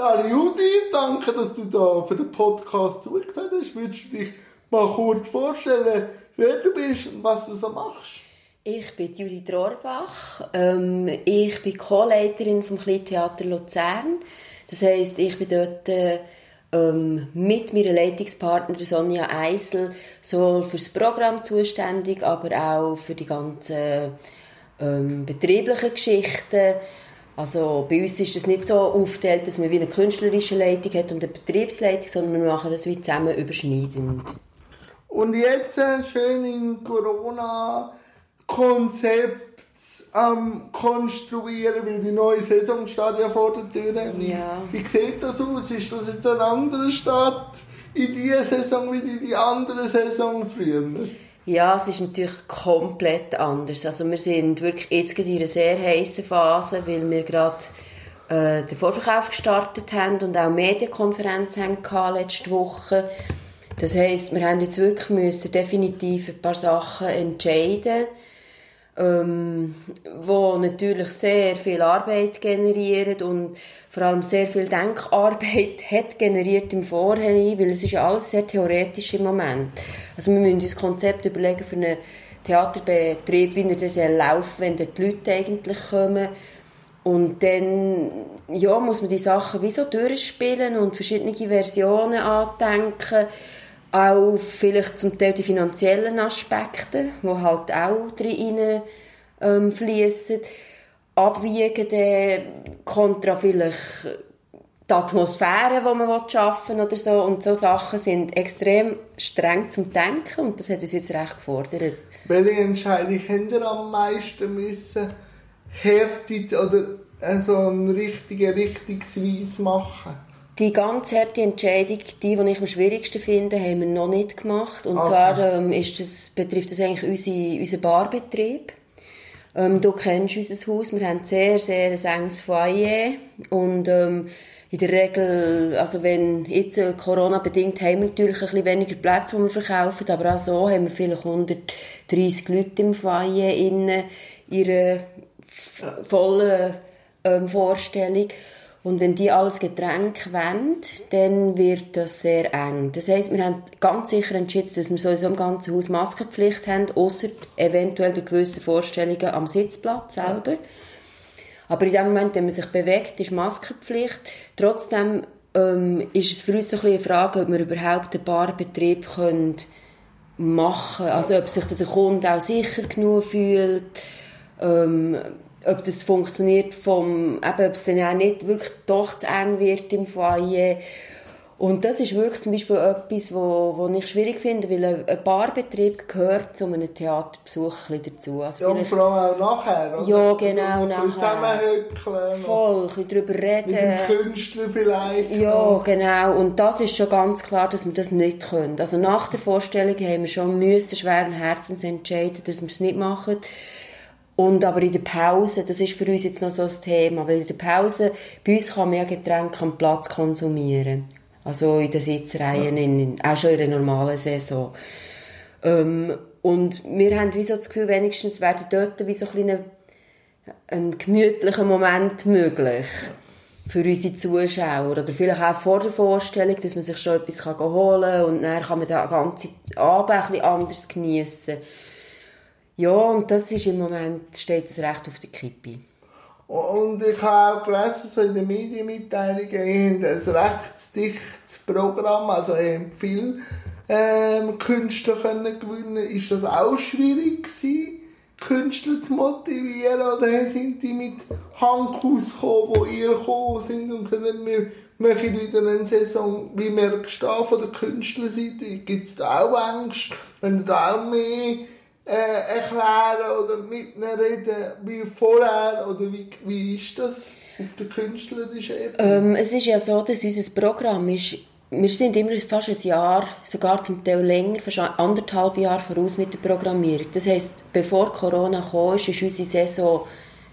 Dali Udi, danke, dass du da für den Podcast zugesagt hast. Würdest du dich mal kurz vorstellen, wer du bist und was du so machst? Ich bin Judith Rohrbach. Ähm, ich bin Co-Leiterin vom Kleintheater Luzern. Das heisst, ich bin dort ähm, mit meiner Leitungspartner Sonja Eisel sowohl für das Programm zuständig, aber auch für die ganzen ähm, betrieblichen Geschichten also bei uns ist es nicht so aufgeteilt, dass man wie eine künstlerische Leitung hat und eine Betriebsleitung, sondern wir machen das wie zusammen überschneidend. Und jetzt äh, schön in Corona-Konzept am konstruieren, weil die neue Saison steht ja vor der Tür. Ja. Wie sieht das aus? Ist das jetzt ein anderer Start in dieser Saison wie in die andere Saison früher? Ja, es ist natürlich komplett anders. Also wir sind wirklich jetzt in einer sehr heißen Phase, weil wir gerade äh, den Vorverkauf gestartet haben und auch Medienkonferenzen haben letzte Woche. Das heisst, wir haben jetzt wirklich müssen definitiv ein paar Sachen entscheiden ähm, wo natürlich sehr viel Arbeit generiert und vor allem sehr viel Denkarbeit hat generiert im Vorhinein, weil es ist ja alles sehr theoretisch im Moment. Also wir müssen uns Konzept überlegen für einen Theaterbetrieb, wie er das laufen wenn die Leute eigentlich kommen. Und dann ja, muss man die Sachen wie so durchspielen und verschiedene Versionen andenken auch vielleicht zum Teil die finanziellen Aspekte, die halt auch drin ähm, fließen, abwiegen kontra vielleicht die Atmosphäre, die man schaffen will oder so. Und so Sachen sind extrem streng zum Denken und das hat uns jetzt recht gefordert. Welche Entscheidung habt ihr am meisten müssen härtet oder so einen richtigen Richtungsweise machen? Die ganz harte Entscheidung, die, die ich am schwierigsten finde, haben wir noch nicht gemacht. Und okay. zwar ähm, ist das, betrifft das eigentlich unsere, unseren Barbetrieb. Ähm, du kennst unser Haus, wir haben sehr, sehr ein enges Foyer und ähm, in der Regel, also wenn jetzt äh, Corona-bedingt, haben wir natürlich ein bisschen weniger Plätze, die wir verkaufen, aber auch so haben wir vielleicht 130 Leute im Foyer in ihrer vollen ähm, Vorstellung. Und wenn die alles Getränk wollen, dann wird das sehr eng. Das heisst, wir haben ganz sicher entschieden, dass wir sowieso im ganzen Haus Maskenpflicht haben, außer eventuell bei gewissen Vorstellungen am Sitzplatz selber. Aber in dem Moment, wenn man sich bewegt, ist Maskenpflicht. Trotzdem ähm, ist es für uns ein eine Frage, ob wir überhaupt einen Barbetrieb machen können. Also ob sich der Kunde auch sicher genug fühlt. Ähm, ob das funktioniert, vom, eben, ob es dann auch nicht wirklich doch zu eng wird im Foyer. Und das ist wirklich zum Beispiel etwas, wo, wo ich schwierig finde, weil ein, ein Barbetrieb gehört zu einem Theaterbesuch ein dazu. Also ja, und vor allem auch nachher, oder? Ja, genau, also, nachher. Zusammenhöckeln. Voll, ein bisschen darüber reden. Mit dem Künstler vielleicht. Ja, genau. Und das ist schon ganz klar, dass wir das nicht können. Also nach der Vorstellung haben wir schon müssen schweren Herzens entscheiden, dass wir es nicht machen und aber in der Pause, das ist für uns jetzt noch so ein Thema, weil in der Pause, bei uns kann man ja Getränke am Platz konsumieren. Also in den Sitzreihen, in, auch schon in der normalen Saison. Ähm, und wir haben wie so das Gefühl, wenigstens werden dort wie so ein, kleiner, ein gemütlicher Moment möglich für unsere Zuschauer. Oder vielleicht auch vor der Vorstellung, dass man sich schon etwas holen kann und dann kann man den ganzen Abend ein bisschen anders geniessen. Ja, und das ist im Moment, steht das recht auf der Kippe. Und ich habe auch gelesen, so in den Medienmitteilungen, ein rechtsdichtes Programm, also haben viele ähm, Künstler können gewinnen. Ist das auch schwierig gewesen, Künstler zu motivieren? Oder sind die mit Handkuss gekommen, wo ihr gekommen sind und gesagt wir möchten wieder eine Saison, wie merkst du von der Künstlerseite? Gibt es da auch Angst, wenn da auch mehr äh, erklären oder mit ihnen reden wie vorher? Oder wie, wie ist das auf der künstlerischen Ebene? Ähm, es ist ja so, dass unser Programm ist, wir sind immer fast ein Jahr, sogar zum Teil länger, fast anderthalb Jahre voraus mit der Programmierung. Das heisst, bevor Corona kam, ist unsere Saison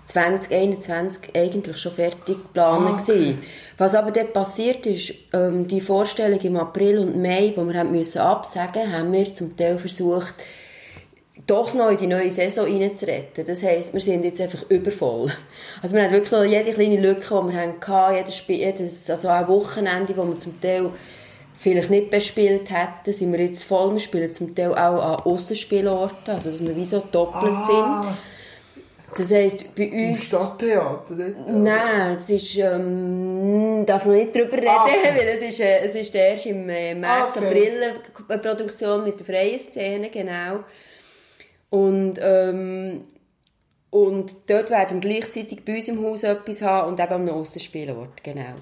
2021 eigentlich schon fertig geplant okay. Was aber dort passiert ist, ähm, die Vorstellung im April und Mai, die wir haben müssen absagen, haben wir zum Teil versucht, doch noch in die neue Saison reinzuretten. Das heisst, wir sind jetzt einfach übervoll. Also wir haben wirklich noch jede kleine Lücke, die wir hatten, jedes, Spiel, jedes also auch Wochenende, wo wir zum Teil vielleicht nicht bespielt hätten, sind wir jetzt voll. Wir spielen zum Teil auch an Aussenspielorten, also dass wir wie so doppelt ah. sind. Das heisst, bei uns... Im Stadttheater? Dort, Nein, es ist... Ähm, darf man nicht darüber reden, ah, okay. weil es ist, äh, es ist erst im äh, März, okay. April eine Produktion mit der freien Szene, genau. Und, ähm, und dort werden gleichzeitig bei uns im Haus etwas haben und eben am Aussenspielort, genau.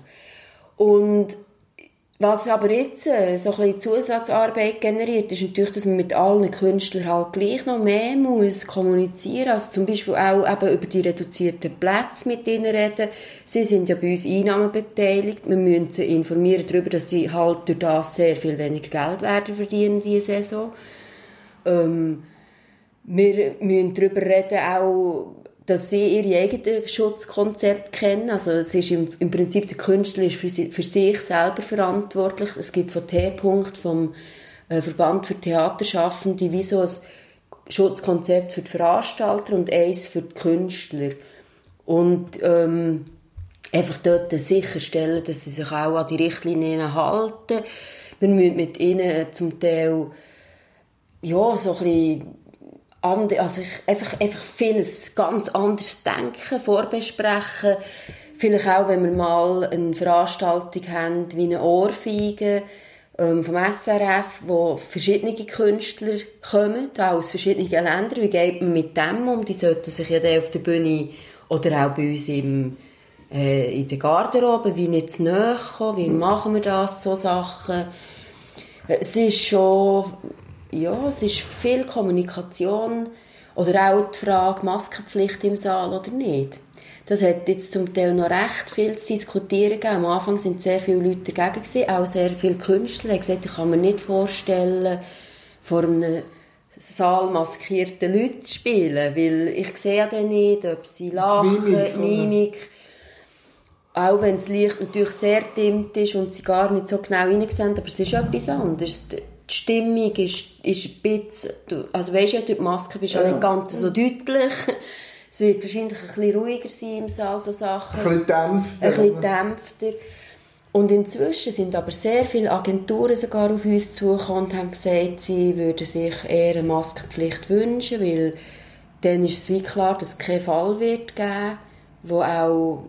Und was aber jetzt äh, so ein bisschen Zusatzarbeit generiert, ist natürlich, dass man mit allen Künstlern halt gleich noch mehr muss kommunizieren. Also zum Beispiel auch eben über die reduzierten Plätze mit ihnen reden. Sie sind ja bei uns Einnahmen beteiligt. Wir müssen sie informieren darüber, dass sie halt durch das sehr viel weniger Geld werden verdienen diese Saison. Ähm, wir müssen darüber reden auch dass sie ihre eigenen Schutzkonzepte kennen. Also es ist im, im Prinzip der Künstler ist für, für sich selber verantwortlich. Es gibt von T-Punkt vom äh, Verband für Theaterschaffende wie so ein Schutzkonzept für die Veranstalter und eins für die Künstler. Und ähm, einfach dort sicherstellen, dass sie sich auch an die Richtlinien halten. Wir müssen mit ihnen zum Teil ja, so ein bisschen also ich, einfach, einfach vieles ganz anders denken, vorbesprechen. Vielleicht auch, wenn wir mal eine Veranstaltung haben, wie eine Ohrfeige ähm, vom SRF, wo verschiedene Künstler kommen, auch aus verschiedenen Ländern. Wie geht man mit dem um? Die sollten sich ja dann auf der Bühne oder auch bei uns im, äh, in der Garderobe, wie nicht zu nahe kommen, wie machen wir das, so Sachen. Es ist schon ja, es ist viel Kommunikation oder auch die Frage Maskenpflicht im Saal oder nicht. Das hat jetzt zum Teil noch recht viel zu diskutieren gegeben. Am Anfang sind sehr viele Leute dagegen gewesen, auch sehr viele Künstler haben gesagt, ich kann mir nicht vorstellen, vor einem Saal maskierten Leuten zu spielen, weil ich sehe ja dann nicht, ob sie lachen, Mimik, Mimik. Auch wenn das Licht natürlich sehr dimmt ist und sie gar nicht so genau hineinsehen, aber es ist etwas anderes die Stimmung ist, ist ein bisschen, also weißt du, durch die Maske bist du ja. nicht ganz so deutlich. Es wird wahrscheinlich ein bisschen ruhiger sein im Saal, so Sachen. Ein bisschen dämpfter. Ein bisschen dämpfter. Und inzwischen sind aber sehr viele Agenturen sogar auf uns zugekommen und haben gesagt, sie würden sich eher eine Maskenpflicht wünschen, weil dann ist es wie klar, dass es keinen Fall wird geben, wo auch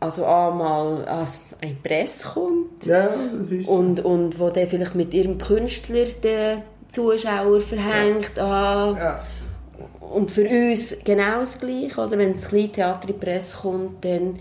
also einmal also eine Presse kommt ja, das ist und, und wo der vielleicht mit ihrem Künstler den Zuschauer verhängt ja. ja. und für uns genau das Gleiche oder wenn das Kleintheater in die Presse kommt dann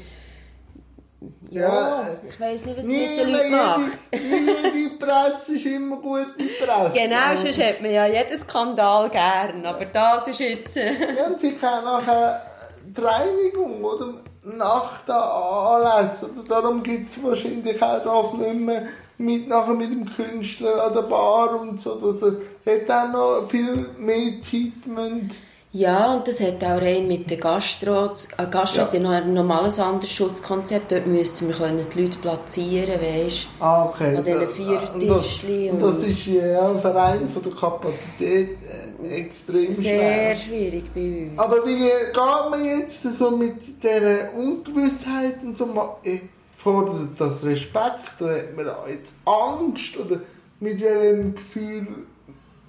ja, ja, ich weiß nicht, was nie, mit den Leuten macht. Jede Presse ist immer gute Presse. Genau, sonst hat man ja jeden Skandal gern, aber das ist jetzt... ja, und sie können nachher die Reinigung, oder? Nach der Anlass. Oder darum gibt es wahrscheinlich auch das nicht mehr mit, nachher mit dem Künstler an der Bar und so. Dass er hat auch noch viel mehr Zeit müssen. Ja, und das hat auch rein mit der Gastro. Äh, Gastro ja. hat ja noch ein normales anderes Schutzkonzept. Dort müssten wir können die Leute platzieren, weißt du? Ah, okay. An diesen vier Tischchen. Und, das, ist ja für einen von der Kapazität äh, extrem Sehr schwer. schwierig bei uns. Aber wie geht man jetzt so mit dieser Ungewissheit und so? Äh, fordert das Respekt? Oder hat man da jetzt Angst? Oder mit welchem Gefühl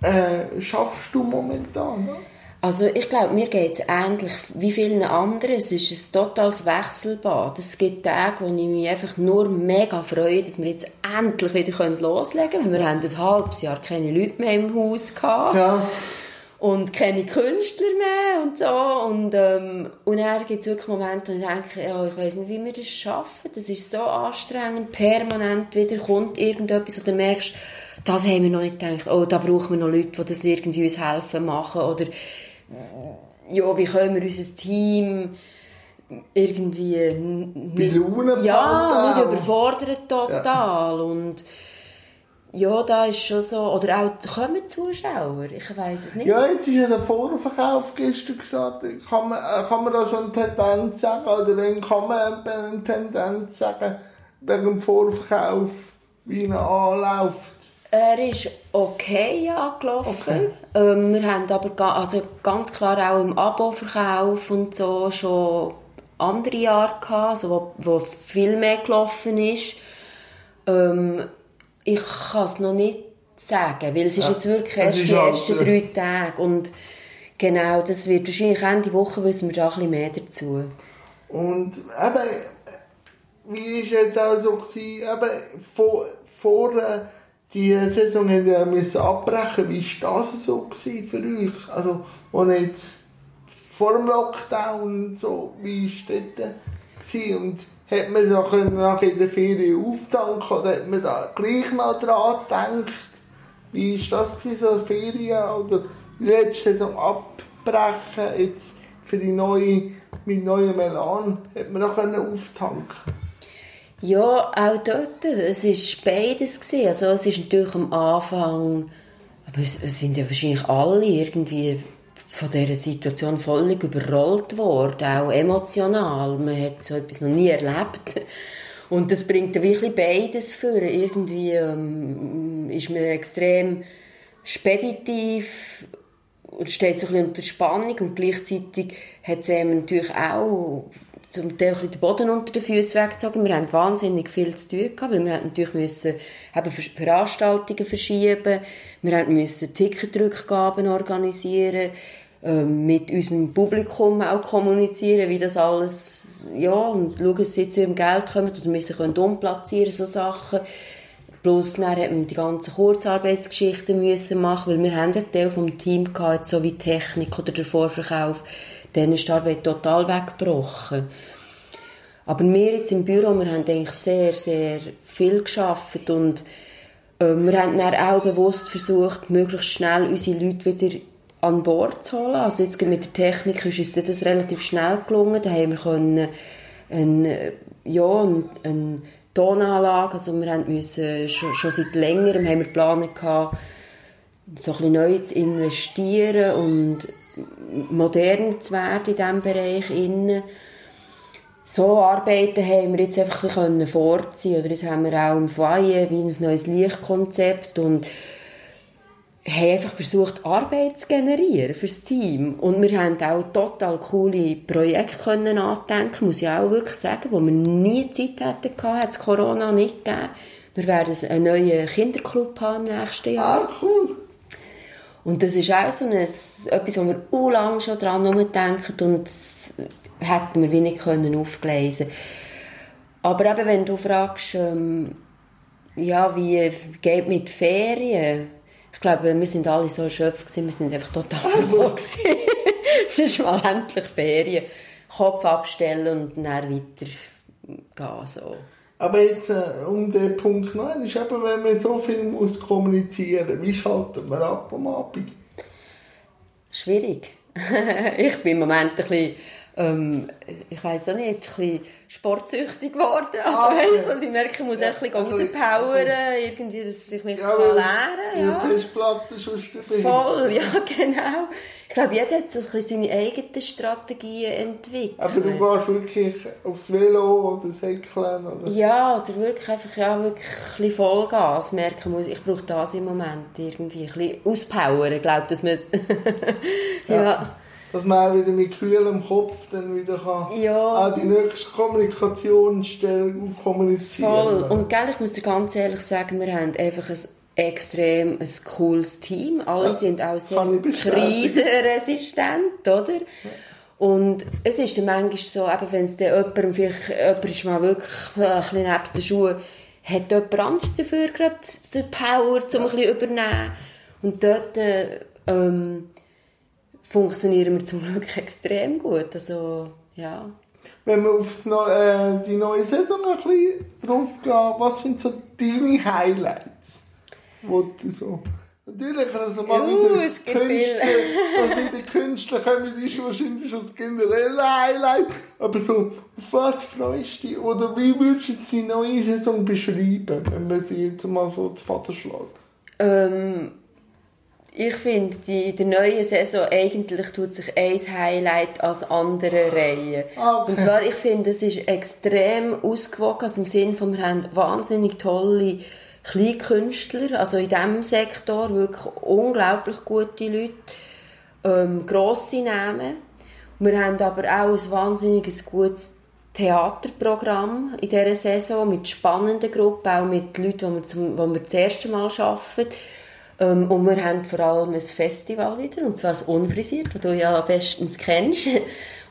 äh, schaffst du momentan? Ne? Also ich glaube, mir geht es ähnlich wie vielen anderen. Es ist ein totales Wechselbad. Es gibt Tage, wo ich mich einfach nur mega freue, dass wir jetzt endlich wieder loslegen können. Wir haben ein halbes Jahr keine Leute mehr im Haus gehabt. Ja. Und keine Künstler mehr und so. Und, ähm, und dann gibt es wirklich Momente, wo ich denke, ja, ich weiß nicht, wie wir das schaffen. Das ist so anstrengend. Permanent wieder kommt irgendetwas, wo du merkst, das haben wir noch nicht gedacht. Oh, da brauchen wir noch Leute, die das irgendwie uns helfen machen. Oder ja, wie können wir unser Team irgendwie nicht, ja, nicht überfordern total ja. und ja, da ist schon so, oder auch kommen Zuschauer, ich weiß es nicht. Ja, jetzt ist ja der Vorverkauf gestern gestartet. Kann man, äh, kann man da schon eine Tendenz sagen, oder wenn kann man eine Tendenz sagen, wegen dem Vorverkauf, wie er anläuft? Er ist okay angelaufen. Okay. Ähm, wir haben aber ga also ganz klar auch im Abo-Verkauf und so schon andere Jahre gehabt, also wo, wo viel mehr gelaufen ist. Ähm, ich kann es noch nicht sagen, weil es ja. ist jetzt wirklich erst die halt, ersten halt, drei Tage und genau, das wird wahrscheinlich Ende Woche wissen wir da ein bisschen mehr dazu. Und eben, wie war jetzt auch so, gewesen, eben vor, vor äh, die Saison ja müssen abbrechen. Wie war das so für euch? Also, wo jetzt vor dem Lockdown so, wie war das dort? Und hat man so nach in der Ferien auftanken oder hat man da gleich noch dran gedacht? Wie war das so Ferien oder die letzte Saison abbrechen jetzt für die neue, mit neuen Melan? Hat man da auftanken ja, auch dort. Es war beides. Also es ist natürlich am Anfang, aber es, sind ja wahrscheinlich alle irgendwie von dieser Situation völlig überrollt worden, auch emotional. Man hat so etwas noch nie erlebt. Und das bringt ja wirklich beides für. Irgendwie ähm, ist man extrem speditiv und steht so ein bisschen unter Spannung und gleichzeitig hat es natürlich auch zum Teil den Boden unter den Füßen weggezogen. Wir hatten wahnsinnig viel zu tun gehabt, weil wir natürlich müssen eben Veranstaltungen verschieben, wir mussten Ticketrückgaben organisieren, äh, mit unserem Publikum auch kommunizieren, wie das alles, ja, und schauen, dass sie zu ihrem Geld kommen oder müssen können umplatzieren, so Sachen. Plus dann hat man die ganzen Kurzarbeitsgeschichten müssen machen, weil wir haben einen Teil vom Team gehabt, so wie Technik oder der Vorverkauf, dann ist die Arbeit total weggebrochen. Aber wir jetzt im Büro, wir haben eigentlich sehr, sehr viel geschafft und äh, wir haben dann auch bewusst versucht, möglichst schnell unsere Leute wieder an Bord zu holen. Also jetzt mit der Technik ist uns das relativ schnell gelungen. Da haben wir können eine, ja, eine Tonanlage, also wir haben müssen, schon, schon seit längerem haben wir geplant gehabt, so ein bisschen neu zu investieren und modern zu werden in diesem Bereich. So Arbeiten haben wir jetzt einfach ein bisschen vorziehen oder jetzt haben wir auch im Foyer wie ein neues Lichtkonzept und haben einfach versucht, Arbeit zu generieren für das Team. Und wir haben auch total coole Projekte können andenken, muss ich auch wirklich sagen, wo wir nie Zeit hatten, hat es Corona nicht gegeben. Wir werden einen neuen Kinderclub haben im nächsten Jahr. Ah, cool. Und das ist auch so ein, etwas, wo wir auch lange schon dran denken und das hätten wir wenig können aufgleisen Aber eben, wenn du fragst, ähm, ja, wie geht mit Ferien? Ich glaube, wir sind alle so erschöpft gewesen, wir sind einfach total froh Es ist mal endlich Ferien. Kopf abstellen und dann weiter gehen, so. Aber jetzt äh, um den Punkt 9 ist eben, wenn man so viel muss kommunizieren wie schaltet man ab am Abend? Schwierig. ich bin im Moment ein bisschen, ähm, ich weiß auch nicht, ein bisschen sportsüchtig geworden. Also, ah, okay. also ich merke, ich muss ja, ein bisschen rauspowern, irgendwie, dass ich mich ja, kann lernen kann. Ja, Festplatte sonst Voll, ja, genau. Ich glaube, jeder hat so seine eigenen Strategien entwickelt. Aber du gehst wirklich aufs Velo oder Säckeln? Oder? Ja, oder wirklich einfach ja, wirklich ein bisschen Vollgas merken muss. Ich brauche das im Moment irgendwie. Ein bisschen auspowern, glaube ich, dass man ja. ja dass man auch wieder mit kühlem Kopf dann wieder kann ja. an die nächste Kommunikation stellen und kommunizieren. Voll. Und gell, ich muss dir ganz ehrlich sagen, wir haben einfach ein extrem ein cooles Team. Alle ja, sind auch sehr krisenresistent, oder? Ja. Und es ist dann manchmal so, eben wenn es dann jemandem, vielleicht jemand ist mal wirklich ein bisschen neben den Schuhen, hat jemand anderes dafür gerade die Power, um ein bisschen übernehmen. Und dort ähm, funktionieren wir zum Glück extrem gut. Also, ja. Wenn wir auf äh, die neue Saison ein bisschen drauf gehen, was sind so deine Highlights? wo du so... Natürlich, also mal uh, wieder Künstler, also wieder Künstler kommen, ist wahrscheinlich schon das generelle Highlight. Aber so, auf was freust du dich? Oder wie würdest du die neue Saison beschreiben, wenn man sie jetzt mal so zu Vater schlägt? Ähm, ich finde, in der neuen Saison eigentlich tut sich ein Highlight als andere Reihe. Okay. Und zwar, ich finde, es ist extrem ausgewogen, also im Sinne von, wir haben wahnsinnig tolle Kleinkünstler, also in diesem Sektor wirklich unglaublich gute Leute, ähm, grosse Namen. Wir haben aber auch ein wahnsinnig gutes Theaterprogramm in dieser Saison mit spannenden Gruppen, auch mit Leuten, die wir, zum, die wir das erste Mal arbeiten. Ähm, und wir haben vor allem ein Festival wieder, und zwar das Unfrisiert, das du ja bestens kennst.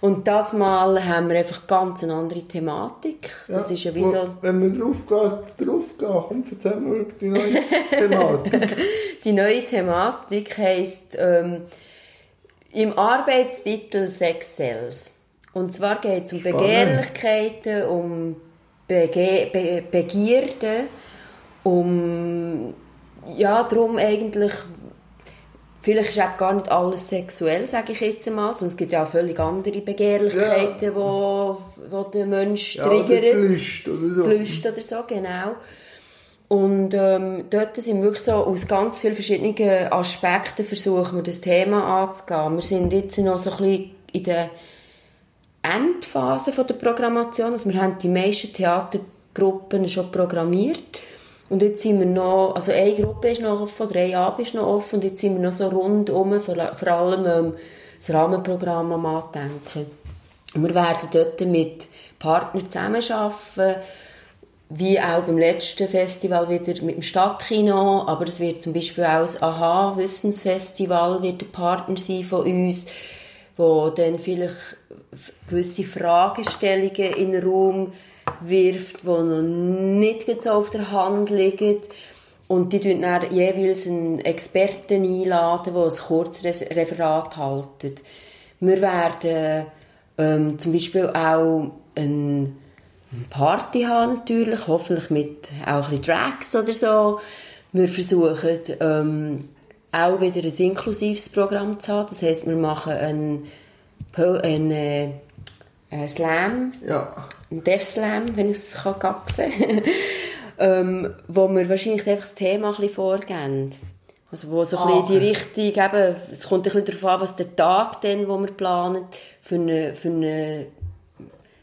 Und das Mal haben wir einfach ganz eine andere Thematik. Das ja, ist ja wie so... Wenn man drauf geht, drauf geht, komm, erzähl mal über die neue Thematik. die neue Thematik heisst ähm, im Arbeitstitel Sex Cells. Und zwar geht es um Spannend. Begehrlichkeiten, um Bege Be Begierden, um ja, darum eigentlich Vielleicht ist auch gar nicht alles sexuell, sage ich jetzt einmal, sondern es gibt ja auch völlig andere Begehrlichkeiten, ja. wo, wo der Mensch ja, triggert. Lust oder so. Lust oder so, genau. Und ähm, dort sind wir wirklich so aus ganz vielen verschiedenen Aspekten versuchen wir das Thema anzugehen. Wir sind jetzt noch so ein bisschen in der Endphase von der Programmation. Also wir haben die meisten Theatergruppen schon programmiert. Und jetzt sind wir noch, also eine Gruppe ist noch offen, drei Abend ist noch offen und jetzt sind wir noch so rundum, vor, vor allem ähm, das Rahmenprogramm am Andenken. Und wir werden dort mit Partnern zusammenarbeiten, wie auch beim letzten Festival wieder mit dem Stadtkino, aber es wird zum Beispiel auch das AHA-Wissensfestival wird ein Partner sein von uns, wo dann vielleicht gewisse Fragestellungen in den Raum wirft, die noch nicht so auf der Hand liegen. Und die einladen dann jeweils einen Experten einladen, der ein kurzes Referat hält. Wir werden ähm, zum Beispiel auch eine Party haben, natürlich, hoffentlich mit auch ein Drags oder so. Wir versuchen ähm, auch wieder ein inklusives Programm zu haben. Das heisst, wir machen einen, einen äh, Slam. Ja ein Dev Slam, wenn ich es gaxen kann, ähm, wo wir wahrscheinlich einfach das Thema ein bisschen vorgeben. Also wo so ein ah, bisschen die Richtung, eben, es kommt ein bisschen darauf an, was der Tag dann, wo wir planen, für, eine, für, eine,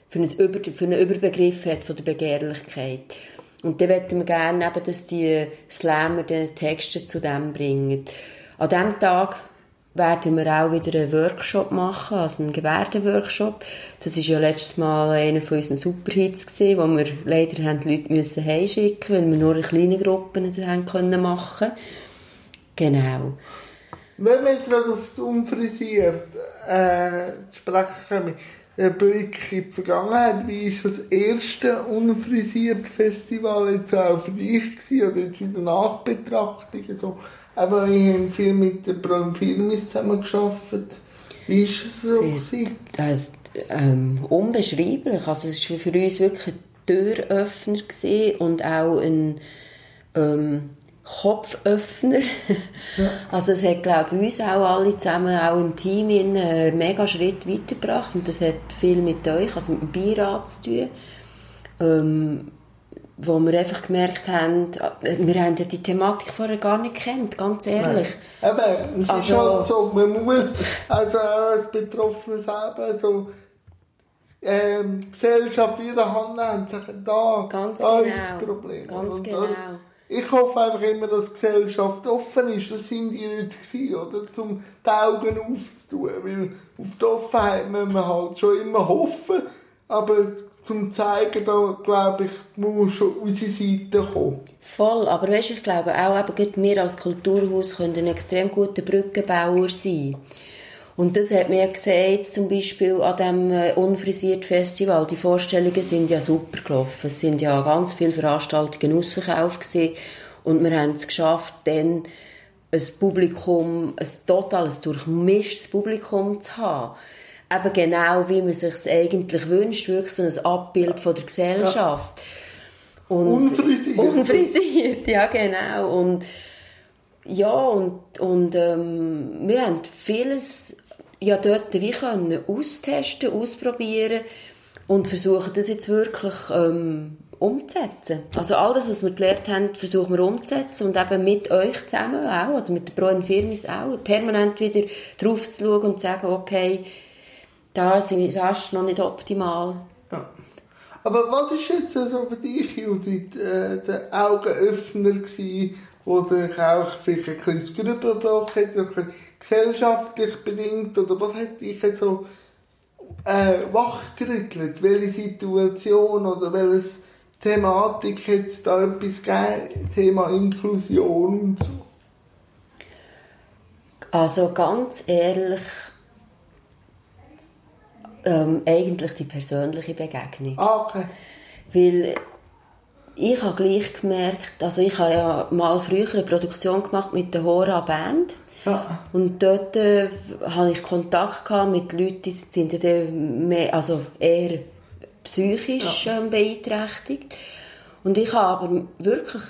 für, einen, Über, für einen Überbegriff hat von der Begehrlichkeit. Und dann möchten wir gerne eben, dass die Slammer den Texte zu dem bringen. An diesem Tag werden wir auch wieder einen Workshop machen, also einen Gebärdenworkshop. Das war ja letztes Mal einer von unseren Superhits gewesen, wo wir leider haben die Leute müssen heimschicken, weil wir nur eine kleine Gruppe nicht haben können machen. Genau. Wenn wir jetzt aufs Unfrisiert äh, sprechen, ein Blick in die Vergangenheit, wie war das erste unfrisiert Festival jetzt auch für dich gewesen, oder jetzt in der Nachbetrachtung so? Aber ich habe viel mit der Bram Filmis zusammen geschafft. Wie war es so? Gewesen? Das, ähm, unbeschreiblich. Also es war für uns wirklich ein Türöffner und auch ein ähm, Kopföffner. Ja. Also es hat, glaube ich, uns auch alle zusammen, auch im Team, einen mega Schritt weitergebracht. Und das hat viel mit euch, also mit dem Beirat zu tun. Ähm, wo wir einfach gemerkt haben, wir haben ja die Thematik vorher gar nicht kennt, ganz ehrlich. Nein. Eben, es also, ist schon so, man muss, also auch als Betroffener selber, so, ähm, Gesellschaft in der Hand nehmen, sagen, da, ganz da genau, ist das Problem. Ganz und, genau. Ich hoffe einfach immer, dass die Gesellschaft offen ist. Das sind die nicht gewesen, oder? Um die Augen aufzutun. Weil auf die Offenheit müssen wir halt schon immer hoffen. Aber zum zeigen, da glaube ich, muss schon unsere Seite kommen. Voll, aber weißt, ich glaube auch, eben, wir als Kulturhaus können ein extrem guter Brückenbauer sein. Und das hat mir gesehen, zum Beispiel an dem äh, unfrisiert Festival. Die Vorstellungen sind ja super gelaufen. Es sind ja ganz viele Veranstaltungen ausverkauft gewesen. Und wir haben es geschafft, dann ein Publikum, ein totales, durchmischtes Publikum zu haben eben genau, wie man sich eigentlich wünscht, wirklich so ein Abbild von der Gesellschaft. Ja. Und unfrisiert. Unfrisiert, ja genau. Und ja, und, und ähm, wir haben vieles ja dort wie können austesten, ausprobieren und versuchen das jetzt wirklich ähm, umzusetzen. Also alles, was wir gelernt haben, versuchen wir umzusetzen und eben mit euch zusammen auch, oder mit der Pro Firmis auch, permanent wieder drauf zu schauen und zu sagen, okay, da ist es noch nicht optimal. Ja. Aber was ist jetzt also für dich, Judith, äh, der Augenöffner gewesen, wo dich auch vielleicht ein bisschen gebracht hat, ein gesellschaftlich bedingt, oder was hat dich so äh, wachgerüttelt? Welche Situation oder welche Thematik hat es da etwas gegeben? Thema Inklusion und so? Also ganz ehrlich, ähm, eigentlich die persönliche Begegnung. Ah, okay. Weil ich habe gleich gemerkt, also ich habe ja mal früher eine Produktion gemacht mit der Hora Band. Ja. Und dort äh, hatte ich Kontakt gehabt mit Leuten, die sind dann mehr, also eher psychisch ähm, beeinträchtigt. Und ich habe aber wirklich,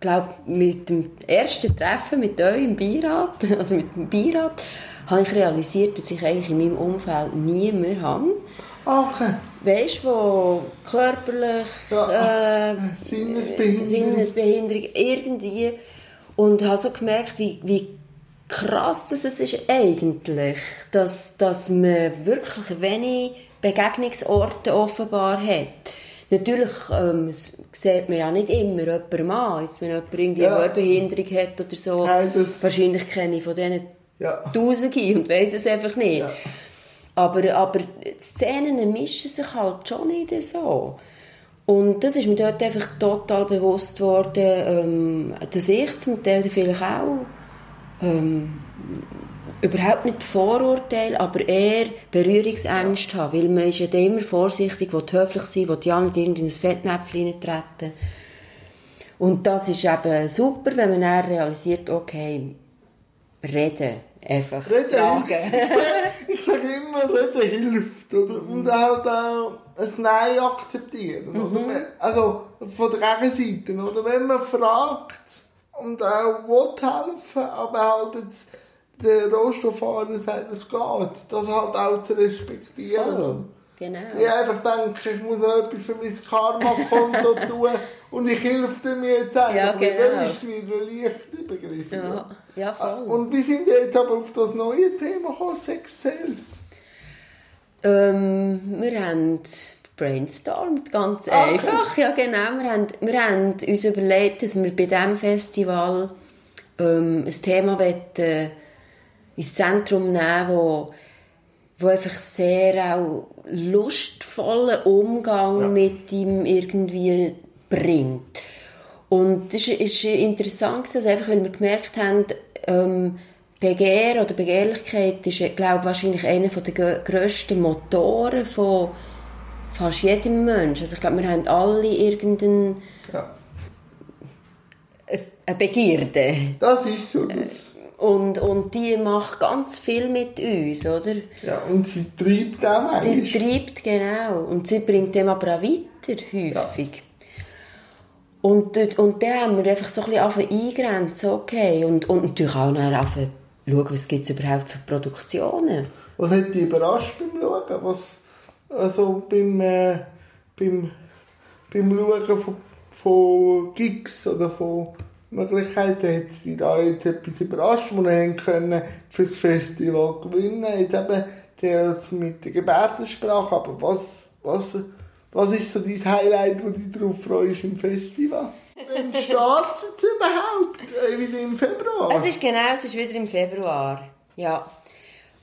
glaube mit dem ersten Treffen mit euch im Beirat, also mit dem Beirat, habe ich realisiert, dass ich eigentlich in meinem Umfeld nie mehr habe. Okay. Weißt du, wo körperlich, Ja, äh, Sinnesbehinderung. Sinnesbehinderung, irgendwie. Und habe so gemerkt, wie, wie krass das es ist eigentlich, dass, dass man wirklich wenig Begegnungsorte offenbar hat. Natürlich ähm, sieht man ja nicht immer jemanden an, jetzt, wenn jemand irgendwie Ja. eine Hörbehinderung hat oder so. Nein, Wahrscheinlich kenne ich von denen Ja. Tausende und weiss es einfach nicht. Ja. Aber, aber die Szenen mischen sich halt schon nicht so. Und das ist mir dort einfach total bewusst worden, ähm, dass ich zum Teil vielleicht auch ähm, überhaupt nicht Vorurteile, aber eher Berührungsängste habe. Weil man ist ja immer vorsichtig, will höflich sein, will ja nicht in ein Fettnäpfchen treten. Und das ist eben super, wenn man dann realisiert, okay, reden, einfach Reden fragen. hilft. Ich sage immer, Reden hilft. Oder? Und halt auch ein Nein akzeptieren. Oder? Also von der Gegenseite. Oder? Wenn man fragt und auch will helfen, aber halt jetzt der Rohstofffahrer sagt, es geht, das halt auch zu respektieren. Voll. Genau. Ich einfach denke, ich muss noch etwas für mein Karma-Konto tun und ich helfe mir jetzt einfach. Ja, genau. Dann ist es wieder ein leichter Begriff. Ja, ja voll. Und wir sind jetzt aber auf das neue Thema gekommen, Sex Sales. Ähm, wir haben brainstormt, ganz Ah, okay. einfach. Ja, genau. Wir haben, wir haben uns überlegt, dass wir bei diesem Festival ähm, ein Thema wollen, äh, ins Zentrum nehmen wo, wo einfach sehr auch lustvollen Umgang Ja. mit ihm irgendwie bringt. Und das ist, ist interessant, also einfach, weil wir gemerkt haben, ähm, Begehr oder Begehrlichkeit ist, glaube ich, wahrscheinlich einer der grössten Motoren von fast jedem Menschen. Also ich glaube, wir haben alle irgendeine Ja. eine Begierde. Das ist so. Das, Und, und die macht ganz viel mit uns, oder? ja, und sie treibt auch Sie manchmal. treibt, genau. Und sie bringt dem aber auch weiter, häufig. Und, dort- und dann haben wir einfach so ein bisschen eingrenzen, okay. Und, und natürlich auch dann schauen, was gibt es überhaupt für Produktionen. Was hat dich überrascht beim Schauen? Was, also beim, äh, beim, beim Schauen von, von Gigs oder von Möglichkeiten hat dich da jetzt etwas überrascht, wo wir können für das Festival gewinnen Jetzt eben das mit der Gebärdensprache, aber was, was, was ist so dein Highlight, wo du dich darauf freust im Festival? Wann startet es überhaupt? Äh, wieder im Februar? Es ist genau, es ist wieder im Februar. Ja.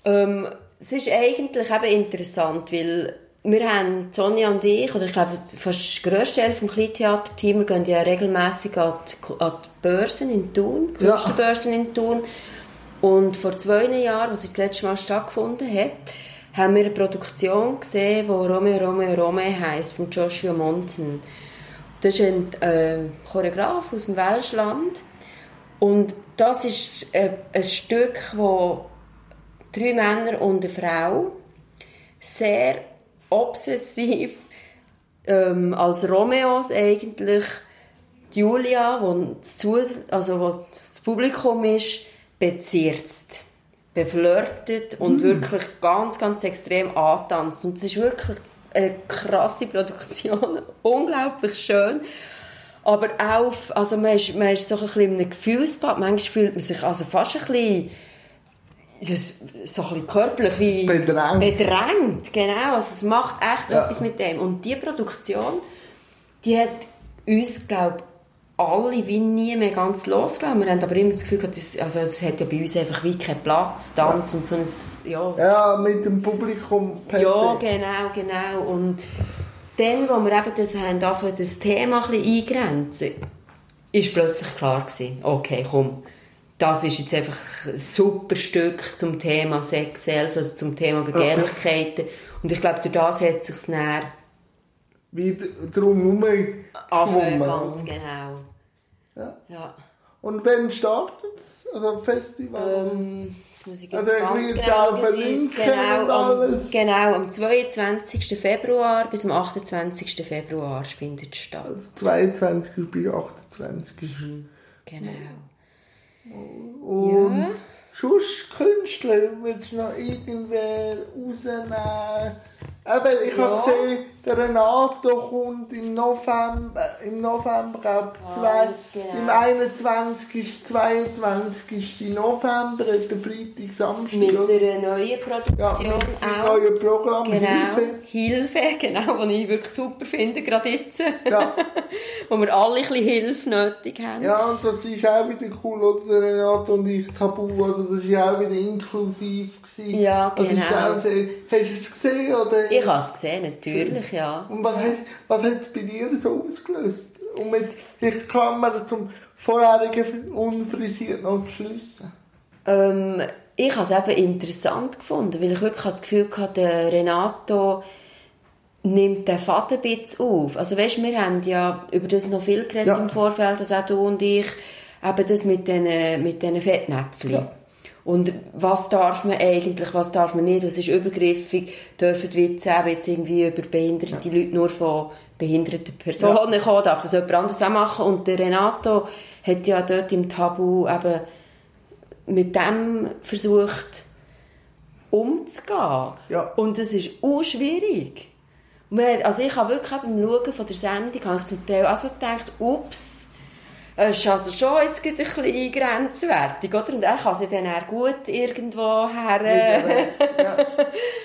Ähm, es ist eigentlich eben interessant, weil wir haben, Sonja und ich, oder ich glaube fast die grösste Teil vom Kleintheaterteam, wir gehen ja regelmässig an die, an die Börsen in Thun, Ja. Künstlerbörsen in Thun. Und vor zwei Jahren, als es das letzte Mal stattgefunden hat, haben wir eine Produktion gesehen, die Romeo, Romeo, Romeo heisst, von Joshua Monten. Das ist ein äh, Choreograf aus dem Welschland. Und das ist äh, ein Stück, wo drei Männer und eine Frau sehr obsessiv ähm, als Romeos eigentlich die Julia, wo das, Zu also wo das Publikum ist, bezirzt, beflirtet und wirklich ganz, ganz extrem antanzt. Und es ist wirklich eine krasse Produktion, unglaublich schön. Aber auch, also man ist, man ist so ein bisschen in einem Gefühlsbad. Manchmal fühlt man sich also fast ein bisschen so ein körperlich wie Bedrängt. bedrängt, genau. Also es macht echt Ja. etwas mit dem. Und die Produktion, die hat uns, glaube alle wie nie mehr ganz losgelassen. Wir haben aber immer das Gefühl, gehabt, das, also es hat ja bei uns einfach wie keinen Platz, Tanz und so ein, ja, Ja, mit dem Publikum per ja, genau, genau. Und dann, wo wir eben das haben, das Thema ein bisschen eingrenzen, ist plötzlich klar gewesen, okay, komm, das ist jetzt einfach ein super Stück zum Thema Sex, oder zum Thema Begehrlichkeiten. Und ich glaube, durch das hat sich näher Wie drum angefangen, ganz genau. Ja. Ja. Und wann startet es? Also Festival? Ähm, jetzt muss ich jetzt Also ich will genau es ist verlinken genau, und am, alles. genau, am 22. Februar bis am 28. Februar findet es statt. Also 22 bis 28. Genau. Und Ja. sonst Künstler, willst du noch irgendwer rausnehmen? Eben, ich Ja. habe gesehen, der Renato kommt im November, im November, glaube ich, Ah, genau. im 21. 22. November, der Freitag, Samstag. Mit einer neuen ja, Produktion mit dem auch. neuen Programm Genau, Hilfe. Hilfe, genau, was ich wirklich super finde, gerade jetzt. Ja. wo wir alle ein bisschen Hilfe nötig haben. Ja, und das ist auch wieder cool, oder? Der Renato und ich, Tabu, oder? Das war auch wieder inklusiv. Gewesen. Ja, Das ist genau. auch sehr, hast du es gesehen, oder? Ich habe es gesehen, natürlich, ja. Und was hat was hat's bei dir so ausgelöst? Um jetzt die Kamera zum vorherigen unfrisiert noch schliessen. Ähm, ich habe es eben interessant gefunden, weil ich wirklich das Gefühl hatte, der Renato nimmt den Faden ein bisschen auf. Also weißt, wir haben ja über das noch viel geredet Ja. im Vorfeld, also auch du und ich, eben das mit diesen mit diesen Fettnäpfchen. Ja. Und was darf man eigentlich, was darf man nicht, was ist übergriffig, dürfen Witze eben jetzt irgendwie über behinderte Leute nur von behinderten Personen kommen, darf das jemand anderes auch machen. Und der Renato hat ja dort im Tabu eben mit dem versucht umzugehen. Ja. Und das ist auch schwierig. Hat- Also ich habe wirklich beim Schauen von der Sendung habe ich zum Teil also gedacht, ups, es ist also schon jetzt ein bisschen grenzwertig, oder? Und er kann sich dann auch gut irgendwo her... Mit, der, ja,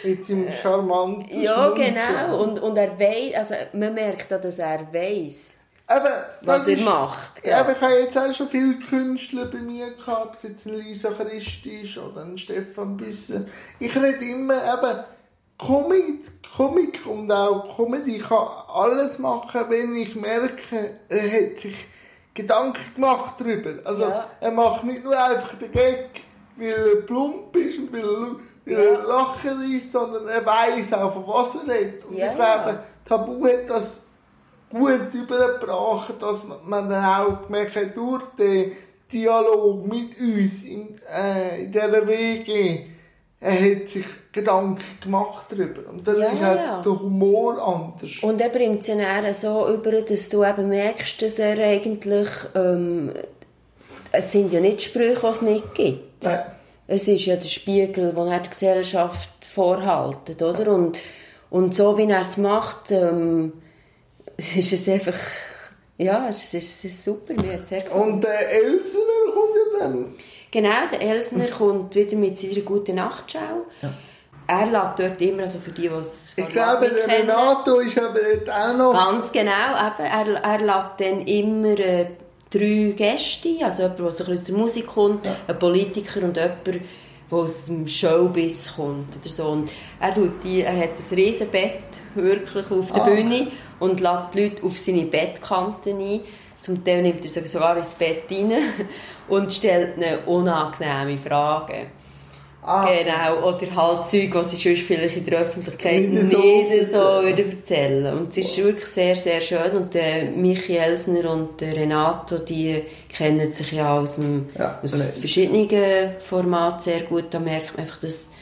mit seinem charmanten ja, genau. Und, und er weiß, also man merkt auch, dass er weiß, Eben, was das er ist- macht. Ja. aber ich habe jetzt auch schon viele Künstler bei mir gehabt, ob es jetzt ein Lisa Christi ist oder ein Stefan Büsser. Ich rede immer eben Comic, Comic und auch Comedy. Ich kann alles machen, wenn ich merke, er hat sich Gedanken gemacht darüber. Also Ja. er macht nicht nur einfach den Gag, weil er plump ist und weil er, weil Ja. Lacher ist, sondern er weiß auch, von was er redet. Und Ja, ich glaube. Tabu hat das gut übergebracht, dass man dann auch gemerkt hat, durch den Dialog mit uns in, äh, in dieser WG, er hat sich Gedanken gemacht darüber. Und dann Ja, ist auch ja. der Humor anders. Und er bringt es ja so über, dass du eben merkst, dass er eigentlich, ähm, es sind ja nicht Sprüche, die es nicht gibt. Nein. Es ist ja der Spiegel, den er der Gesellschaft vorhaltet, oder? Und, und so wie er es macht, ähm, ist es einfach, ja, es ist, es ist super, mir hat sehr gefallen. Und der Elsener kommt ja dann. Genau, der Elsner kommt wieder mit seiner guten Nachtschau. Er lädt dort immer, also für die, die es Ich glaube, der kennen. Renato ist aber jetzt auch noch. Ganz genau, eben, er, er lädt dann immer äh, drei Gäste, also jemand, der so ein bisschen aus der Musik kommt, ein Politiker und jemand, der aus dem Showbiz kommt oder so. Und er, tut die, er hat ein riesen Bett wirklich auf der Ah. Bühne und lädt die Leute auf seine Bettkanten ein. Zum Teil nimmt er sie sogar ins Bett rein und stellt ihnen unangenehme Fragen. Ah, Genau, oder halt Zeug, was sie sonst vielleicht in der Öffentlichkeit Nicht nicht so so, erzählen. Und es ist wirklich sehr, sehr schön. Und der Michi Elsner und der Renato, die kennen sich ja aus, dem, Ja, aus verschiedenen Formaten sehr gut. Da merkt man einfach, dass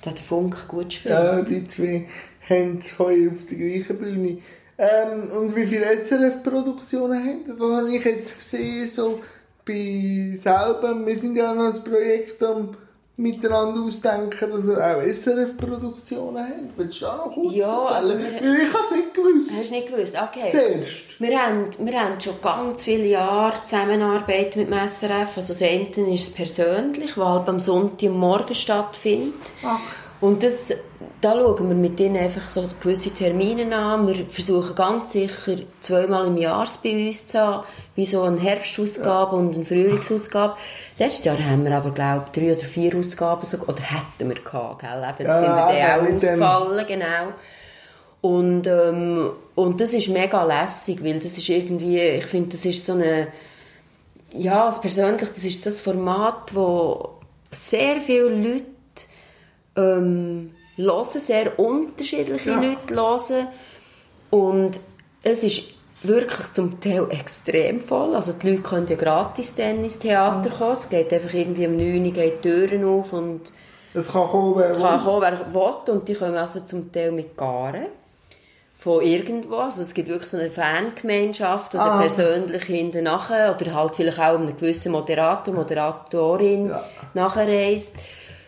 da der Funk gut spielt. Ja, die zwei haben heute auf der gleichen Bühne. Ähm, und wie viele SRF-Produktionen haben? Das habe ich jetzt gesehen, so bei selber. Wir sind ja noch ein Projekt am miteinander ausdenken, dass ihr auch SRF-Produktionen habt? Willst du auch noch kurz Ja, also erzählen? wir- Weil ich habe es nicht gewusst. Hast du nicht gewusst? Okay. Zuerst. Wir haben, wir haben schon ganz viele Jahre Zusammenarbeit mit dem SRF. Also das eine ist es persönlich, weil am Sonntag am Morgen stattfindet. Ach. Und das, da schauen wir mit ihnen einfach so gewisse Termine an. Wir versuchen ganz sicher zweimal im Jahr es bei uns zu haben, wie so eine Herbstausgabe und eine Frühlingsausgabe. Letztes Jahr haben wir aber, glaube ich, drei oder vier Ausgaben, sogar, oder hätten wir gehabt, gell? Eben, das Ja, sind ja ja, auch mit dem- ausgefallen, genau. Und, ähm, und das ist mega lässig, weil das ist irgendwie, ich finde, das ist so eine, ja, persönlich, das ist so ein Format, wo sehr viele Leute ähm, hören, sehr unterschiedliche Ja. Leute hören. Und es ist wirklich zum Teil extrem voll. Also die Leute können ja gratis dann ins Theater kommen. Es geht einfach irgendwie um 9 Uhr gehen die Türen auf und Es kann kommen, wer kann kommen, wer will. Und die kommen also zum Teil mit Garen von irgendwo. Also es gibt wirklich so eine Fangemeinschaft oder Ah. persönlich hinten nachher oder halt vielleicht auch einen gewissen Moderator, Moderatorin Ja. nachher reist.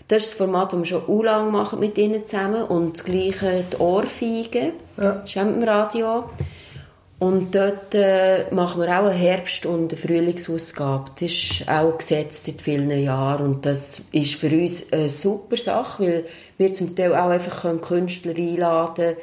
Das ist das Format, das wir schon u lang machen mit ihnen zusammen. Und das Gleiche die Ohrfeige. Ja. Das ist auch im Radio. Und dort äh, machen wir auch eine Herbst- und eine Frühlingsausgabe. Das ist auch gesetzt seit vielen Jahren. Und das ist für uns eine super Sache, weil wir zum Teil auch einfach können Künstler einladen können.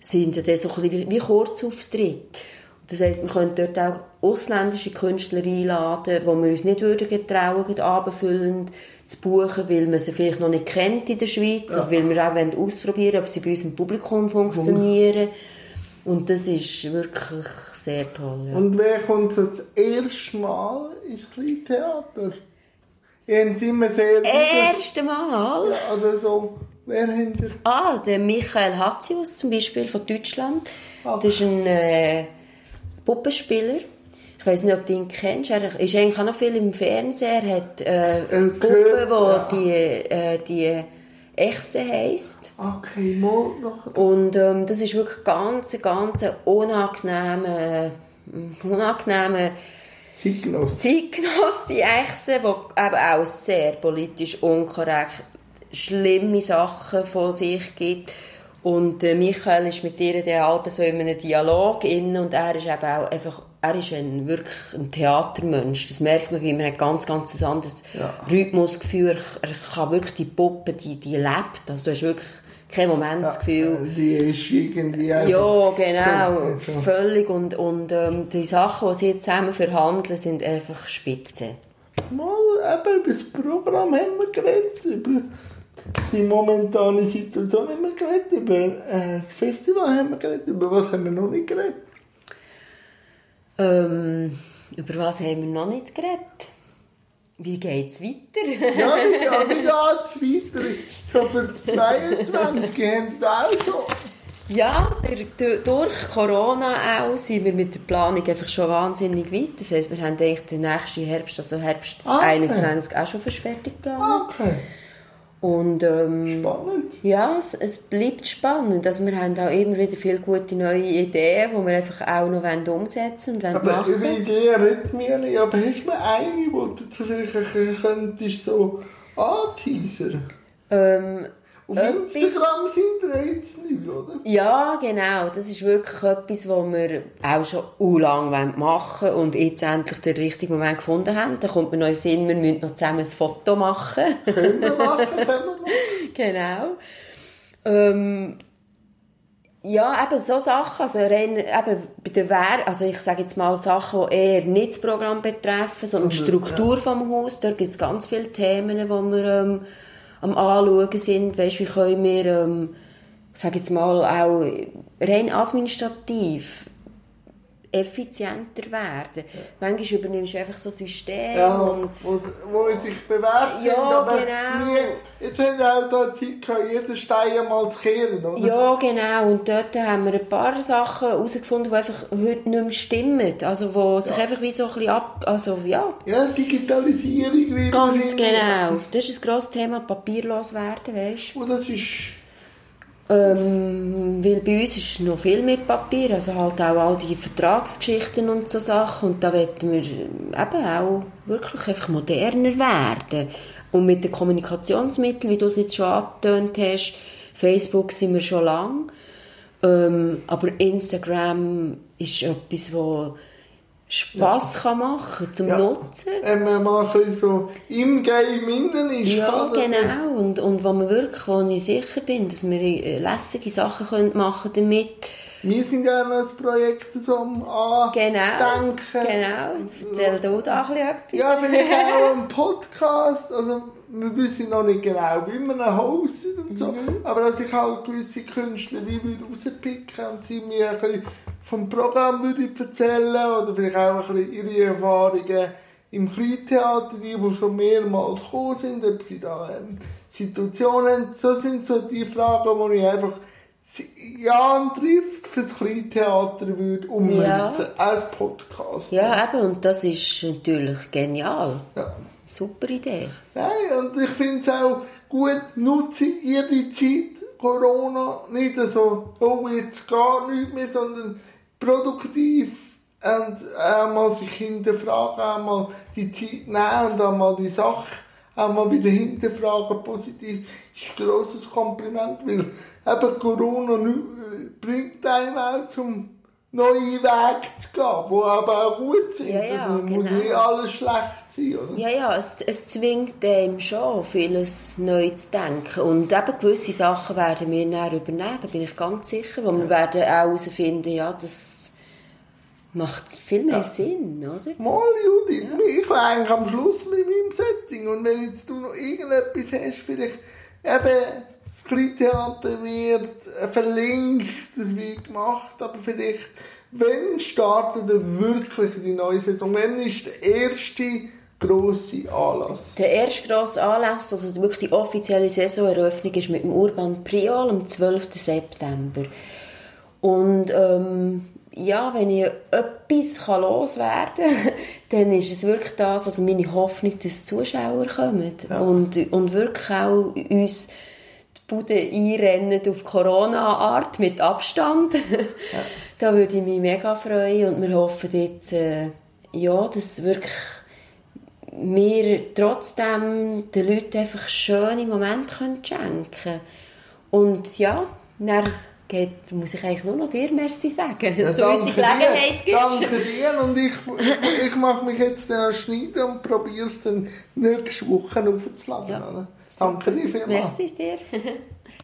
sind ja dann so ein bisschen wie, Kurzauftritte. Das heisst, wir können dort auch ausländische Künstler einladen, wo wir uns nicht würden getrauen, abendfüllend zu buchen, weil man sie vielleicht noch nicht kennt in der Schweiz, oder weil wir auch wollen ausprobieren ob sie bei uns im Publikum funktionieren. Und das ist wirklich sehr toll. Ja. Und wer kommt das erste Mal ins Kleintheater? Ihr immer sehr... Erste Mal? Ja, oder so. Wer ihr? Ah, der Michael Hatzius zum Beispiel von Deutschland. Ah. Das ist ein äh, Puppenspieler. Ich weiß nicht, ob du ihn kennst. Er ist eigentlich auch noch viel im Fernsehen. Er hat äh, Äh, Puppe, ja. die, äh, die Echse heisst. Okay, mal noch. Und ähm, das ist wirklich ganz, ganz unangenehme, unangenehme Zeitgenosse. Zeitgenosse, die Echse, die eben auch sehr politisch unkorrekt schlimme Sachen von sich gibt. Und äh, Michael ist mit ihr dann halb so in einem Dialog in und er ist eben auch einfach, er ist ein, wirklich ein Theatermensch. Das merkt man, weil er hat ganz, ganz ein anderes Ja. Rhythmusgefühl. Er kann wirklich die Puppe, die, die lebt. Also du hast wirklich kein Moment das Gefühl, Die ist irgendwie einfach... ja, genau, So, so. völlig. Und, und ähm, die Sachen, die sie zusammen verhandeln, sind einfach spitze. Mal eben über das Programm haben wir geredet, über die momentane Situation haben wir geredet, über äh, das Festival haben wir geredet, über was haben wir noch nicht geredet? Ähm, über was haben wir noch nicht geredet? Wie geht es weiter? Ja, wie, ja, wie geht's weiter? So für 22 haben wir auch schon. ja, der, durch Corona auch sind wir mit der Planung einfach schon wahnsinnig weit. Das heisst, wir haben eigentlich den nächsten Herbst, also Herbst Ah, okay. 21, auch schon fast fertig geplant. Okay, Und ähm, spannend. Ja, es, es bleibt spannend. Also wir haben auch immer wieder viele gute neue Ideen, die wir einfach auch noch wollen umsetzen und wollen Aber machen. über Ideen reden wir nicht. Aber hast du mir eine, die du vielleicht könntest so anteasern? Ähm, Auf Etwas- Instagram sind wir jetzt nicht, oder? ja, genau. Das ist wirklich etwas, was wir auch schon u lang machen wollen und jetzt endlich den richtigen Moment gefunden haben. Da kommt mir noch in Sinn, wir müssen noch zusammen ein Foto machen. Können wir machen, können wir machen. genau. Ähm, ja, eben so Sachen, also rein, eben bei der Wehr, also ich sage jetzt mal Sachen, die eher nicht das Programm betreffen, sondern die Struktur vom Haus, da gibt es ganz viele Themen, die wir ähm, am anschauen sind, weißt, wie können wir, ähm, sage jetzt mal, auch rein administrativ effizienter werden. Manchmal übernimmst du einfach so Systeme Ja, und wo, wo sich bewährt Ja, sind, aber genau. nie, jetzt haben wir auch da Zeit jeden Stein einmal zu kehren, oder? Ja, genau. Und dort haben wir ein paar Sachen herausgefunden, die einfach heute nicht mehr stimmen. Also, wo sich einfach wie so ein bisschen ab... Also, ja, Ja, Digitalisierung wieder. ganz genau. Das ist ein grosses Thema, papierlos werden, weißt du. Und das ist Ähm, weil bei uns ist noch viel mit Papier, also halt auch all die Vertragsgeschichten und so Sachen und da wollen wir eben auch wirklich einfach moderner werden. Und mit den Kommunikationsmitteln, wie du es jetzt schon angetönt hast, Facebook sind wir schon lang, ähm, aber Instagram ist etwas, wo Spass ja. kann machen zum ja. Nutzen. Wenn man mal ein bisschen so im Game innen ist. Ja, genau. Und, und wo man wirklich, wo ich sicher bin, dass wir äh, lässige Sachen können machen damit. Wir sind ja noch ein Projekt so am Andenken. Genau, genau. Erzähl du da ein bisschen etwas. Ja, vielleicht auch ein Podcast. Also, wir wissen noch nicht genau, wie wir ihn hosten und so. Mhm. Aber dass ich halt gewisse Künstler wie würde rauspicken und sie mir ein bisschen vom Programm würde erzählen oder vielleicht auch ein bisschen ihre Erfahrungen im Kleintheater, die, die schon mehrmals gekommen sind, ob sie da ähm, Situationen, so sind so die Fragen, wo ich einfach Jan trifft fürs Kleintheater würde umsetzen, ja. als Podcast. Ja, eben, und das ist natürlich genial. Ja. Super Idee. Nein, und ich finde es auch gut, nutze jede Zeit, Corona, nicht so, oh, jetzt gar nichts mehr, sondern produktiv und einmal sich hinterfragen, einmal die Zeit nehmen und einmal die Sache einmal wieder hinterfragen, positiv, ist ein grosses Kompliment, weil eben Corona bringt einen auch zum neue Wege zu gehen, die aber auch gut sind. Ja, ja, also genau. muss nicht alles schlecht sein. Oder? Ja, ja, es, es zwingt einem schon, vieles neu zu denken. Und eben gewisse Sachen werden wir näher übernehmen, da bin ich ganz sicher. Wo ja. wir werden auch herausfinden, ja, das macht viel mehr ja. Sinn, oder? Mal, Judith, ja. ich war eigentlich am Schluss mit meinem Setting. Und wenn jetzt du noch irgendetwas hast, vielleicht eben das Kleintheater wird verlinkt, das wird gemacht, aber vielleicht, wenn startet wirklich die neue Saison? Wann ist der erste grosse Anlass? Der erste grosse Anlass, also wirklich die offizielle Saisoneröffnung, ist mit dem Urban Priol am 12. September. Und ähm, ja, wenn ich etwas loswerden kann, dann ist es wirklich das, also meine Hoffnung, dass Zuschauer kommen ja. und, und wirklich auch uns Bude einrennen auf Corona-Art mit Abstand. Ja. da würde ich mich mega freuen und wir hoffen jetzt, äh, ja, dass wirklich wir trotzdem den Leuten einfach schöne Momente schenken können. Und ja, dann geht, muss ich eigentlich nur noch dir Merci sagen, dass ja, du uns die Gelegenheit gibst. Danke dir und ich, ich, ich mache mich jetzt dann schneiden und probiere es dann nächste Woche aufzuladen. Ja. Danke dir vielmals. Merci dir.